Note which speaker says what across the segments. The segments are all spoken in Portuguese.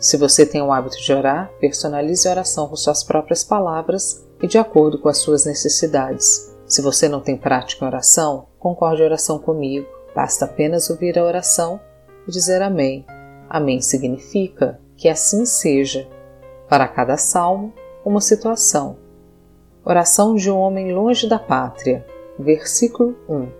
Speaker 1: Se você tem o hábito de orar, personalize a oração com suas próprias palavras e de acordo com as suas necessidades. Se você não tem prática em oração, concorde a oração comigo. Basta apenas ouvir a oração e dizer Amém. Amém significa que assim seja. Para cada salmo, uma situação. Oração de um homem longe da pátria. Versículo 1.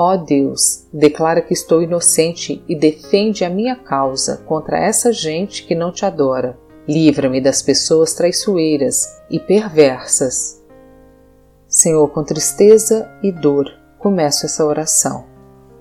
Speaker 1: Ó oh Deus, declara que estou inocente e defende a minha causa contra essa gente que não te adora. Livra-me das pessoas traiçoeiras e perversas. Senhor, com tristeza e dor, começo essa oração.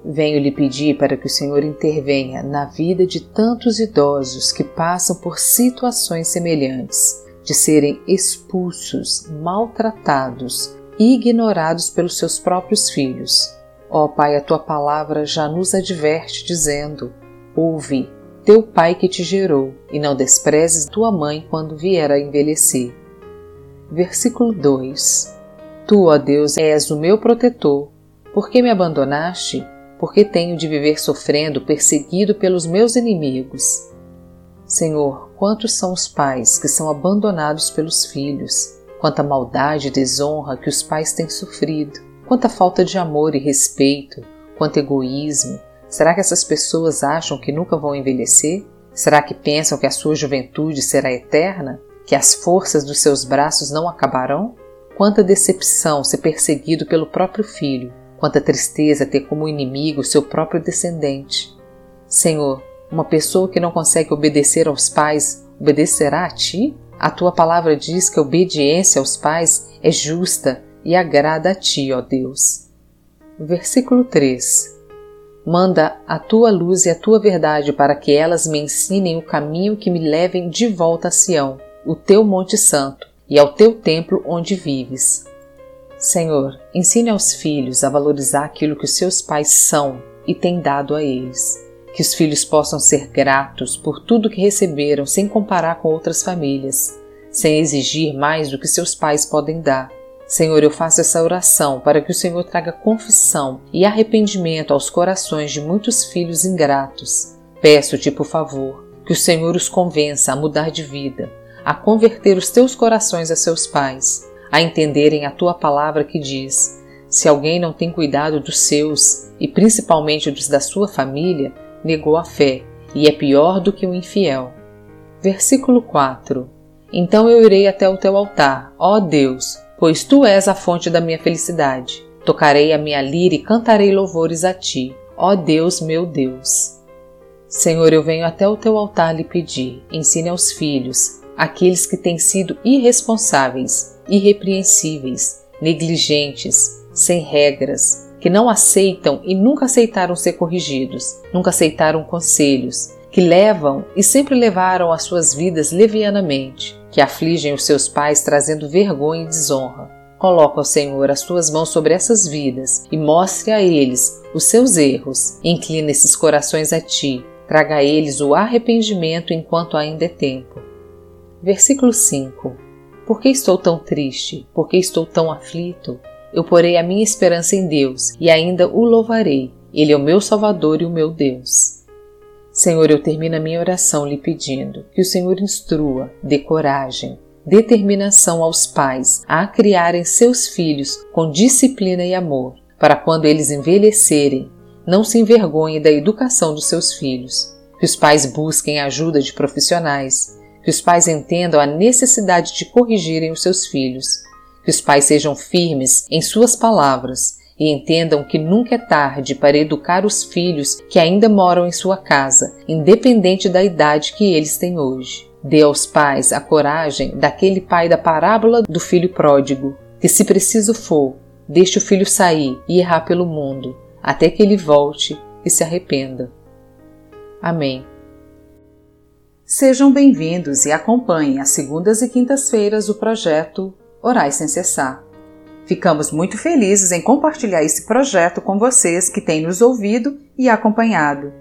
Speaker 1: Venho lhe pedir para que o Senhor intervenha na vida de tantos idosos que passam por situações semelhantes, de serem expulsos, maltratados ignorados pelos seus próprios filhos. Ó Pai, a tua palavra já nos adverte, dizendo: Ouve teu pai que te gerou, e não desprezes tua mãe quando vier a envelhecer. Versículo 2: Tu, ó Deus, és o meu protetor. Por que me abandonaste? Porque tenho de viver sofrendo, perseguido pelos meus inimigos. Senhor, quantos são os pais que são abandonados pelos filhos? Quanta maldade e desonra que os pais têm sofrido. Quanta falta de amor e respeito, quanto egoísmo. Será que essas pessoas acham que nunca vão envelhecer? Será que pensam que a sua juventude será eterna? Que as forças dos seus braços não acabarão? Quanta decepção ser perseguido pelo próprio filho, quanta tristeza ter como inimigo seu próprio descendente. Senhor, uma pessoa que não consegue obedecer aos pais, obedecerá a ti? A tua palavra diz que a obediência aos pais é justa e agrada a ti, ó Deus. Versículo 3: Manda a tua luz e a tua verdade para que elas me ensinem o caminho que me levem de volta a Sião, o teu Monte Santo, e ao teu templo onde vives. Senhor, ensine aos filhos a valorizar aquilo que os seus pais são e têm dado a eles. Que os filhos possam ser gratos por tudo que receberam sem comparar com outras famílias, sem exigir mais do que seus pais podem dar Senhor, eu faço essa oração para que o Senhor traga confissão e arrependimento aos corações de muitos filhos ingratos. Peço-te, por favor, que o Senhor os convença a mudar de vida, a converter os teus corações a seus pais, a entenderem a tua palavra que diz: se alguém não tem cuidado dos seus, e principalmente dos da sua família, negou a fé e é pior do que o infiel. Versículo 4: Então eu irei até o teu altar, ó Deus, pois tu és a fonte da minha felicidade. Tocarei a minha lira e cantarei louvores a ti, ó Deus meu Deus. Senhor, eu venho até o teu altar lhe pedir, ensine aos filhos, aqueles que têm sido irresponsáveis, irrepreensíveis, negligentes, sem regras, que não aceitam e nunca aceitaram ser corrigidos, nunca aceitaram conselhos, que levam e sempre levaram as suas vidas levianamente, que afligem os seus pais trazendo vergonha e desonra. Coloca, Senhor, as tuas mãos sobre essas vidas e mostre a eles os seus erros. Inclina esses corações a ti. Traga a eles o arrependimento enquanto ainda é tempo. Versículo 5: Por que estou tão triste? Por que estou tão aflito? Eu porei a minha esperança em Deus e ainda o louvarei. Ele é o meu Salvador e o meu Deus. Senhor, eu termino a minha oração lhe pedindo que o Senhor instrua, dê coragem, determinação aos pais a criarem seus filhos com disciplina e amor, para quando eles envelhecerem, não se envergonhem da educação dos seus filhos. Que os pais busquem a ajuda de profissionais, que os pais entendam a necessidade de corrigirem os seus filhos, que os pais sejam firmes em suas palavras e entendam que nunca é tarde para educar os filhos que ainda moram em sua casa, independente da idade que eles têm hoje. Dê aos pais a coragem daquele pai da parábola do filho pródigo, que se preciso for, deixe o filho sair e errar pelo mundo, até que ele volte e se arrependa. Amém.
Speaker 2: Sejam bem-vindos e acompanhem às segundas e quintas-feiras o projeto Orais Sem Cessar. Ficamos muito felizes em compartilhar esse projeto com vocês que têm nos ouvido e acompanhado.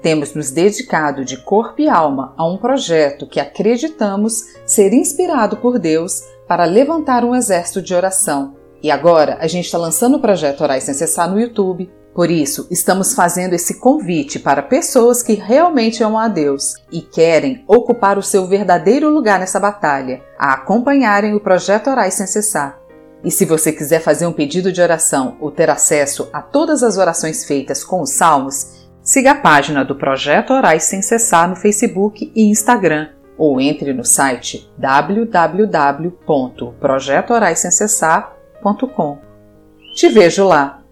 Speaker 2: Temos nos dedicado de corpo e alma a um projeto que acreditamos ser inspirado por Deus para levantar um exército de oração. E agora a gente está lançando o projeto Orais Sem Cessar no YouTube. Por isso, estamos fazendo esse convite para pessoas que realmente amam a Deus e querem ocupar o seu verdadeiro lugar nessa batalha, a acompanharem o projeto Orais Sem Cessar. E se você quiser fazer um pedido de oração ou ter acesso a todas as orações feitas com os salmos, siga a página do Projeto Orais Sem Cessar no Facebook e Instagram ou entre no site www.projetoraissemcessar.com. Te vejo lá!